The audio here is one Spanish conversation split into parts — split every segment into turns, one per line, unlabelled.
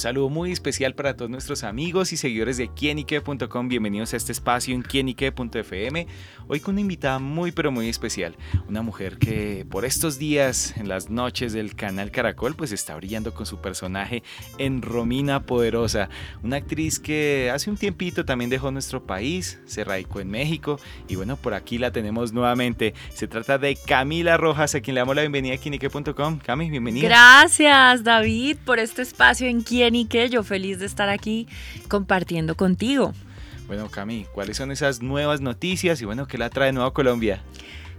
saludo muy especial para todos nuestros amigos y seguidores de quienique.com. Bienvenidos a este espacio en quienique.fm. Hoy con una invitada muy pero muy especial. Una mujer que por estos días, en las noches del canal Caracol, pues está brillando con su personaje en Romina Poderosa. Una actriz que hace un tiempito también dejó nuestro país, se radicó en México y bueno, por aquí la tenemos nuevamente. Se trata de Camila Rojas, a quien le damos la bienvenida a quienique.com. Cami, bienvenida.
Gracias David por este espacio en Qué. Yo feliz de estar aquí compartiendo contigo.
Bueno, Cami, ¿cuáles son esas nuevas noticias y bueno, qué la trae Nueva Colombia?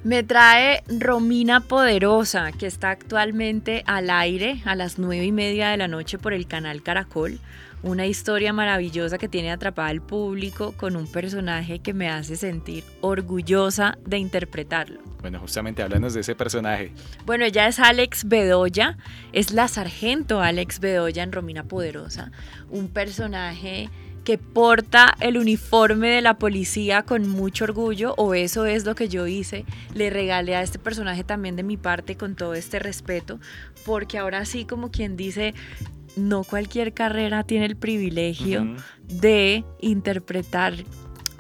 Me trae Romina Poderosa, que está actualmente al aire a las nueve y media de la noche por el canal Caracol. Una historia maravillosa que tiene atrapada al público con un personaje que me hace sentir orgullosa de interpretarlo.
Bueno, justamente háblanos de ese personaje.
Bueno, ella es Alex Bedoya, es la sargento Alex Bedoya en Romina Poderosa, un personaje que porta el uniforme de la policía con mucho orgullo, o eso es lo que yo hice. Le regalé a este personaje también de mi parte con todo este respeto, porque ahora sí, como quien dice, no cualquier carrera tiene el privilegio de interpretar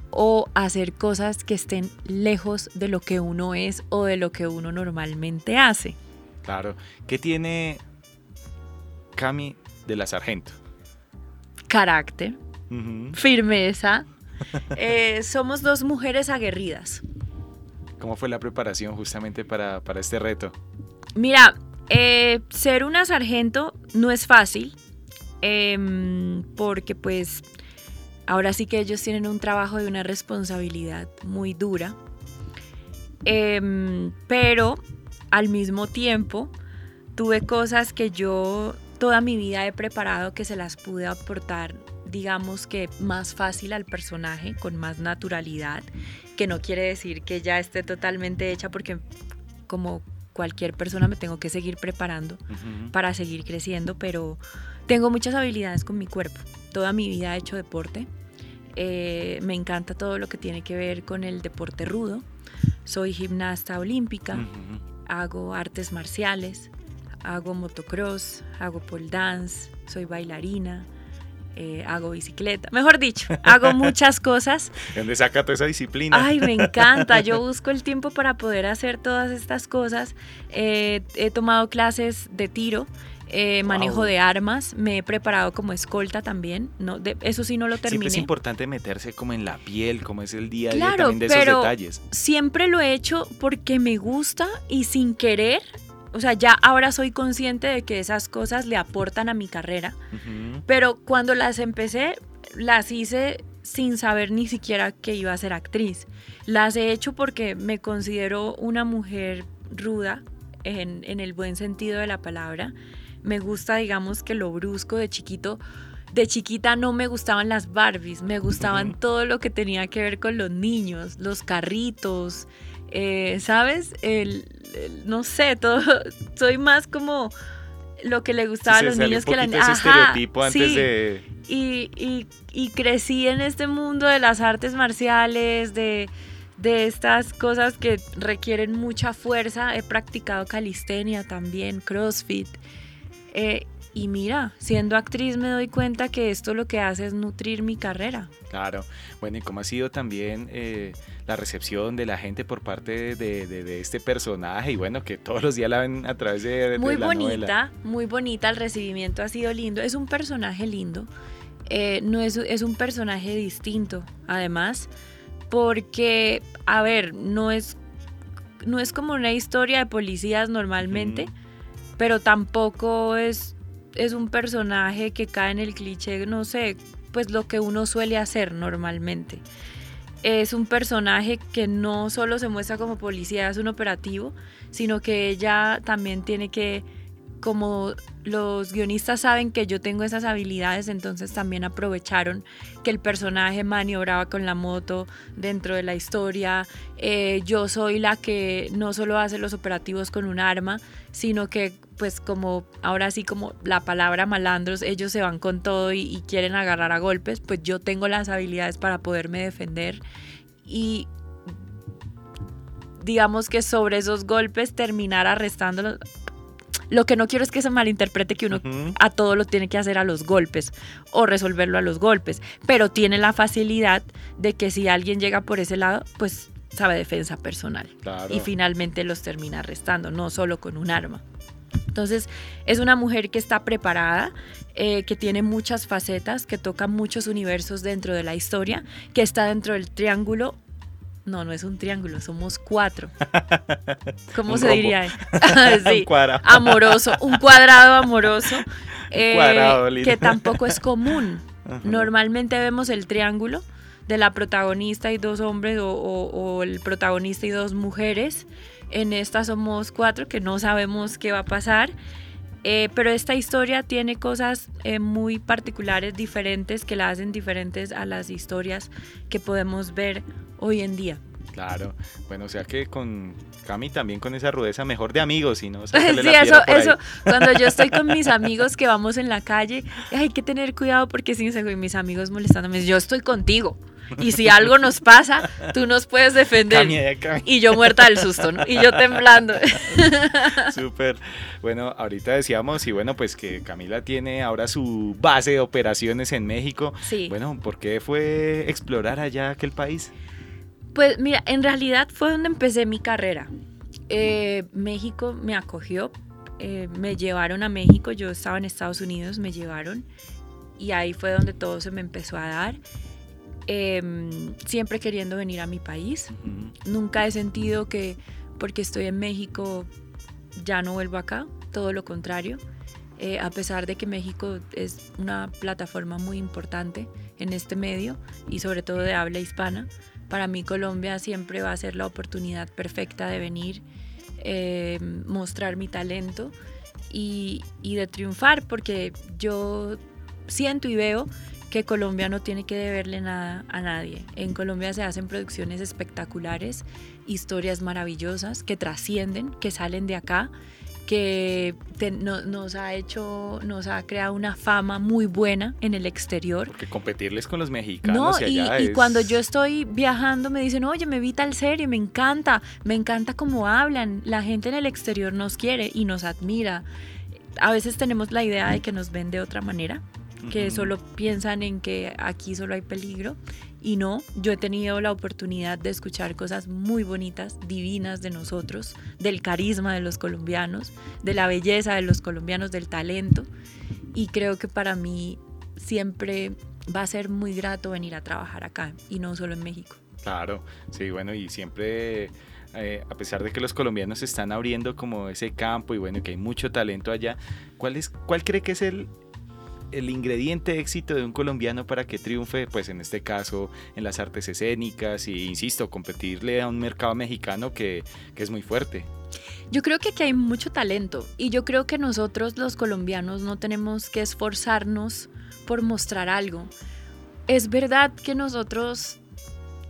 o hacer cosas que estén lejos de lo que uno es o de lo que uno normalmente hace.
Claro. ¿Qué tiene Cami de la sargento?
Carácter, firmeza. Eh, somos dos mujeres aguerridas.
¿Cómo fue la preparación justamente para, este reto?
Mira, eh, ser una sargento no es fácil, em, porque pues ahora sí que ellos tienen un trabajo de una responsabilidad muy dura, em, pero al mismo tiempo tuve cosas que yo toda mi vida he preparado que se las pude aportar digamos que más fácil al personaje, con más naturalidad, que no quiere decir que ya esté totalmente hecha porque como cualquier persona me tengo que seguir preparando para seguir creciendo, pero tengo muchas habilidades con mi cuerpo. Toda mi vida he hecho deporte. Eh, me encanta todo lo que tiene que ver con el deporte rudo. Soy gimnasta olímpica, hago artes marciales, hago motocross, hago pole dance, soy bailarina, eh, hago bicicleta, mejor dicho, hago muchas cosas.
¿Dónde saca toda esa disciplina?
Ay, me encanta, yo busco el tiempo para poder hacer todas estas cosas. he tomado clases de tiro. Eh, manejo de armas, me he preparado como escolta también, no, eso sí no lo terminé.
Siempre es importante meterse como en la piel, como es el día a día también de esos detalles.
Siempre lo he hecho porque me gusta y sin querer o sea, ya ahora soy consciente de que esas cosas le aportan a mi carrera, pero cuando las empecé, las hice sin saber ni siquiera que iba a ser actriz. Las he hecho porque me considero una mujer ruda, en, en el buen sentido de la palabra. Me gusta, digamos, que lo brusco de chiquito de chiquita no me gustaban las Barbies, me gustaban todo lo que tenía que ver con los niños, los carritos, eh, ¿sabes? El, no sé, todo, soy más como lo que le gustaba a los niños que la
ese estereotipo antes de...
Y, y, crecí en este mundo de las artes marciales, de, de estas cosas que requieren mucha fuerza. He practicado calistenia también, CrossFit. Eh, y mira, siendo actriz me doy cuenta que esto lo que hace es nutrir mi carrera.
Claro. Bueno, ¿y cómo ha sido también eh, la recepción de la gente por parte de, este personaje? Y bueno, que todos los días la ven a través de,
muy
la
bonita, Muy bonita, el recibimiento ha sido lindo. Es un personaje lindo. Eh, no es, es un personaje distinto, además, porque, a ver, no es, no es como una historia de policías normalmente, pero tampoco es es un personaje que cae en el cliché, no sé, pues lo que uno suele hacer normalmente. Es un personaje que no solo se muestra como policía, es un operativo, sino que ella también tiene que como los guionistas saben que yo tengo esas habilidades, entonces también aprovecharon que el personaje maniobraba con la moto dentro de la historia. Eh, yo soy la que no solo hace los operativos con un arma, sino que pues como ahora sí como la palabra malandros, ellos se van con todo y, y quieren agarrar a golpes, pues yo tengo las habilidades para poderme defender y digamos que sobre esos golpes terminar arrestándolos Lo que no quiero es que se malinterprete que uno a todo lo tiene que hacer a los golpes o resolverlo a los golpes, pero tiene la facilidad de que si alguien llega por ese lado, pues sabe defensa personal
Claro.
y finalmente los termina arrestando, no solo con un arma. Entonces, es una mujer que está preparada, eh, que tiene muchas facetas, que toca muchos universos dentro de la historia, que está dentro del triángulo. No, no es un triángulo, somos cuatro. ¿Cómo
Un
se
rombo.
diría?
Un
sí,
cuadrado.
amoroso, un cuadrado amoroso, eh,
cuadrado,
que tampoco es común.
Ajá.
Normalmente vemos el triángulo de la protagonista y dos hombres o, o- o el protagonista y dos mujeres. En esta somos cuatro que no sabemos qué va a pasar. Eh, pero esta historia tiene cosas eh, muy particulares, diferentes, que la hacen diferentes a las historias que podemos ver hoy en día.
Claro. Bueno, o sea que con Cami también con esa rudeza mejor de amigos y no
Sí,
la
eso,
ahí.
eso, cuando yo estoy con mis amigos que vamos en la calle, hay que tener cuidado porque si mis amigos molestándome, yo estoy contigo. Y si algo nos pasa, tú nos puedes defender. Y yo muerta del susto, ¿no? Y yo temblando.
Súper. Bueno, ahorita decíamos, y bueno, pues que Camila tiene ahora su base de operaciones en México.
Sí.
Bueno, ¿por qué fue explorar allá aquel país?
Pues mira, en realidad fue donde empecé mi carrera. Eh, México me acogió, eh, me llevaron a México, yo estaba en Estados Unidos, me llevaron y ahí fue donde todo se me empezó a dar. Em, siempre queriendo venir a mi país.
Ujú.
Nunca he sentido que porque estoy en México ya no vuelvo acá, todo lo contrario. Eh, a pesar de que México es una plataforma muy importante en este medio y sobre todo de habla hispana, para mí Colombia siempre va a ser la oportunidad perfecta de venir, eh, mostrar mi talento y, y de triunfar, porque yo siento y veo que Colombia no tiene que deberle nada a nadie. En Colombia se hacen producciones espectaculares, historias maravillosas que trascienden, que salen de acá, que te- no- nos ha hecho, nos ha creado una fama muy buena en el exterior.
Porque competirles con los mexicanos
No,
y
y,
allá
y
es-
cuando yo estoy viajando me dicen, oye, me vi tal serie, me encanta, me encanta cómo hablan, la gente en el exterior nos quiere y nos admira. A veces tenemos la idea de que nos ven de otra manera, que solo piensan en que aquí solo hay peligro. Y no, yo he tenido la oportunidad de escuchar cosas muy bonitas, divinas de nosotros, del carisma de los colombianos, de la belleza de los colombianos, del talento. Y creo que para mí siempre va a ser muy grato venir a trabajar acá y no solo en México.
Claro, sí, bueno, y siempre, eh, a pesar de que los colombianos están abriendo como ese campo y bueno, que hay mucho talento allá, ¿cuál, es, cuál cree que es el, el ingrediente éxito de un colombiano para que triunfe, pues en este caso, en las artes escénicas y, insisto, competirle a un mercado mexicano que, que es muy fuerte?
Yo creo que aquí hay mucho talento y yo creo que nosotros los colombianos no tenemos que esforzarnos por mostrar algo. Es verdad que nosotros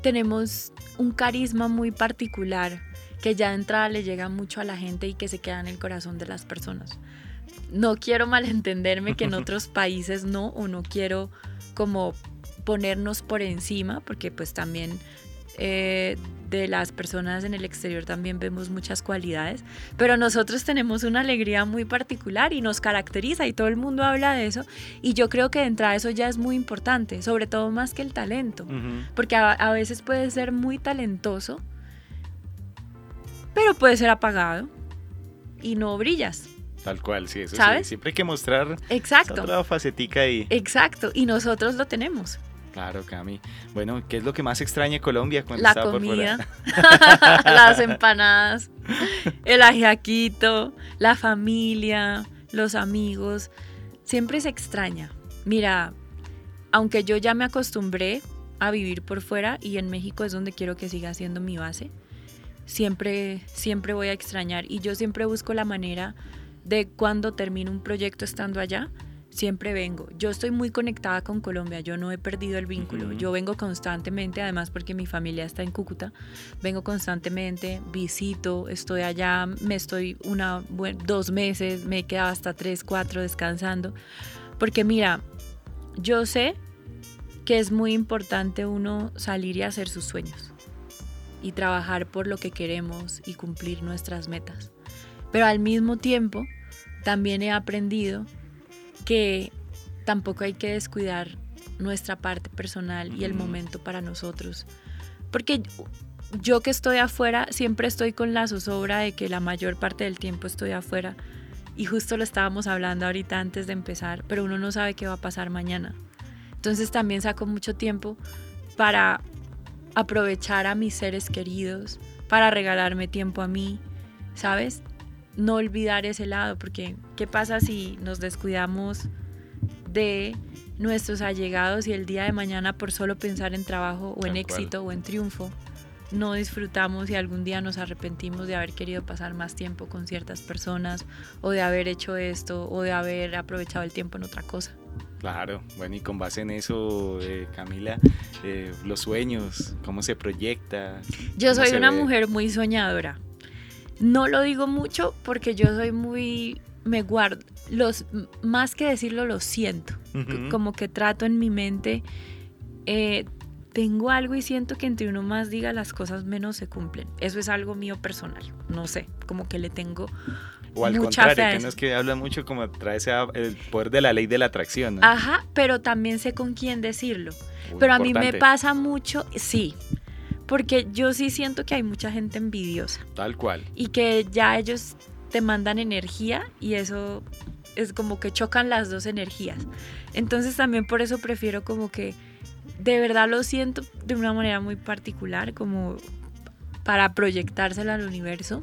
tenemos un carisma muy particular que ya de entrada le llega mucho a la gente y que se queda en el corazón de las personas. No quiero malentenderme que en otros países no o no quiero como ponernos por encima porque pues también eh, de las personas en el exterior también vemos muchas cualidades, pero nosotros tenemos una alegría muy particular y nos caracteriza y todo el mundo habla de eso y yo creo que de entrada eso ya es muy importante, sobre todo más que el talento, porque a, a veces puede ser muy talentoso, pero puede ser apagado y no brillas.
Tal cual, sí, eso sí,
¿Sabes?
Siempre hay que mostrar esa
Exacto,
otra facetica ahí.
exacto, y nosotros lo tenemos.
Claro, Cami. Bueno, ¿qué es lo que más extraña de Colombia cuando
La
por
comida,
fuera?
las empanadas, el ajiaquito, la familia, los amigos. Siempre se extraña. Mira, aunque yo ya me acostumbré a vivir por fuera y en México es donde quiero que siga siendo mi base, siempre, siempre voy a extrañar y yo siempre busco la manera de cuando termino un proyecto estando allá, siempre vengo. Yo estoy muy conectada con Colombia, yo no he perdido el vínculo. Yo vengo constantemente, además porque mi familia está en Cúcuta, vengo constantemente, visito, estoy allá, me estoy una, dos meses, me he quedado hasta tres, cuatro descansando. Porque mira, yo sé que es muy importante uno salir y hacer sus sueños y trabajar por lo que queremos y cumplir nuestras metas. Pero al mismo tiempo, también he aprendido que tampoco hay que descuidar nuestra parte personal y el momento para nosotros. Porque yo que estoy afuera, siempre estoy con la zozobra de que la mayor parte del tiempo estoy afuera. Y justo lo estábamos hablando ahorita antes de empezar, pero uno no sabe qué va a pasar mañana. Entonces también saco mucho tiempo para aprovechar a mis seres queridos, para regalarme tiempo a mí, ¿sabes? No olvidar ese lado, porque ¿qué pasa si nos descuidamos de nuestros allegados y el día de mañana por solo pensar en trabajo o en éxito o en triunfo, no disfrutamos y algún día nos arrepentimos de haber querido pasar más tiempo con ciertas personas o de haber hecho esto o de haber aprovechado el tiempo en otra cosa.
Claro, bueno, y con base en eso, eh, Camila, eh, los sueños, cómo se proyecta.
Yo soy una mujer muy soñadora. No lo digo mucho porque yo soy muy, me guardo, los, más que decirlo, lo siento. Como que trato en mi mente, eh, tengo algo y siento que entre uno más diga las cosas menos se cumplen. Eso es algo mío personal. No sé, como que le tengo
o al contrario, que no es que habla mucho como trae ese, el poder de la ley de la atracción.
Ajá, pero también sé con quién decirlo. pero a mí me pasa mucho, sí, porque yo sí siento que hay mucha gente envidiosa.
Tal cual.
Y que ya ellos te mandan energía y eso es como que chocan las dos energías. Entonces también por eso prefiero como que de verdad lo siento de una manera muy particular, como para proyectárselo al universo.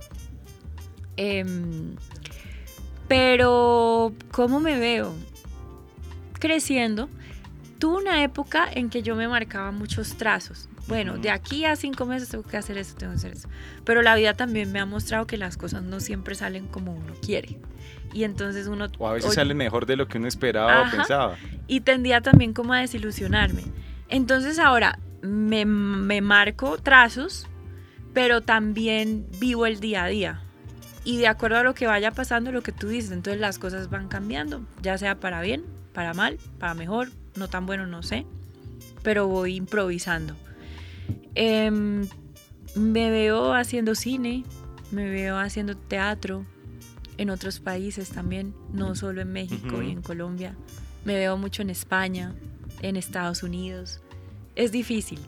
Em, pero, ¿cómo me veo? Creciendo. Tuve una época en que yo me marcaba muchos trazos. Bueno, de aquí a cinco meses tengo que hacer eso, tengo que hacer eso. Pero la vida también me ha mostrado que las cosas no siempre salen como uno quiere y entonces uno...
O a veces sale mejor de lo que uno esperaba o pensaba.
Y tendía también como a desilusionarme. Entonces ahora me, me marco trazos, pero también vivo el día a día. Y de acuerdo a lo que vaya pasando, lo que tú dices, entonces las cosas van cambiando, ya sea para bien, para mal, para mejor, no tan bueno, no sé, pero voy improvisando. Em, me veo haciendo cine, me veo haciendo teatro, en otros países también, no solo en México y en Colombia. Me veo mucho en España, en Estados Unidos. Es difícil,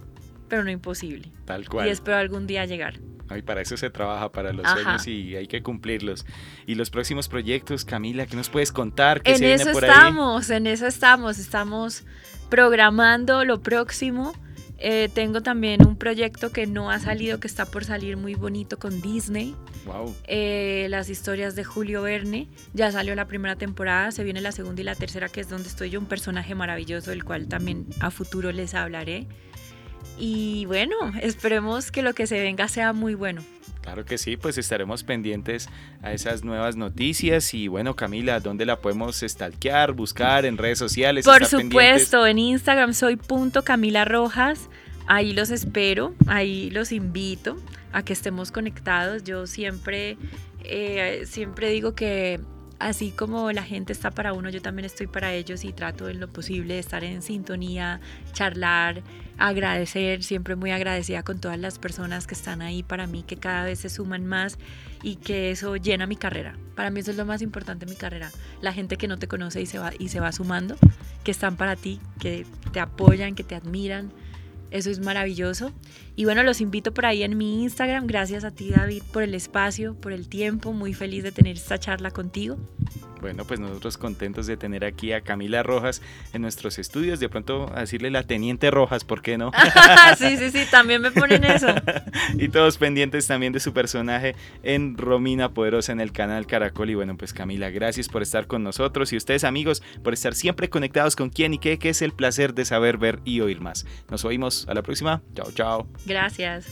pero no imposible.
Tal cual.
Y espero algún día llegar.
Y para eso se trabaja, para los sueños y hay que cumplirlos. Y los próximos proyectos, Camila, ¿qué nos puedes contar? ¿Qué
en eso estamos, en eso estamos. Estamos programando lo próximo. Eh, tengo también un proyecto que no ha salido, que está por salir muy bonito con Disney.
Wow.
Eh, las historias de Julio Verne. Ya salió la primera temporada, se viene la segunda y la tercera, que es donde estoy yo, un personaje maravilloso, del cual también a futuro les hablaré. Y bueno, esperemos que lo que se venga sea muy bueno.
Claro que sí, pues estaremos pendientes a esas nuevas noticias y bueno, Camila, ¿dónde la podemos stalkear, buscar en redes sociales?
Por supuesto, en Instagram soy punto Camila Rojas, ahí los espero, ahí los invito a que estemos conectados. Yo siempre, eh, siempre digo que así como la gente está para uno, yo también estoy para ellos y trato en lo posible de estar en sintonía, charlar, agradecer, siempre muy agradecida con todas las personas que están ahí para mí, que cada vez se suman más y que eso llena mi carrera. Para mí eso es lo más importante en mi carrera. La gente que no te conoce y se va, y se va sumando, que están para ti, que te apoyan, que te admiran eso es maravilloso. Y bueno, los invito por ahí en mi Instagram. Gracias a ti, David, por el espacio, por el tiempo. Muy feliz de tener esta charla contigo.
Bueno, pues nosotros contentos de tener aquí a Camila Rojas en nuestros estudios. De pronto a decirle la Teniente Rojas, ¿por qué no?
sí, sí, sí, también me ponen eso.
y todos pendientes también de su personaje en Romina Poderosa en el canal Caracol. Y bueno, pues Camila, gracias por estar con nosotros y ustedes amigos por estar siempre conectados con quién y qué, que es el placer de saber, ver y oír más. Nos oímos a la próxima. Chao, chao.
Gracias.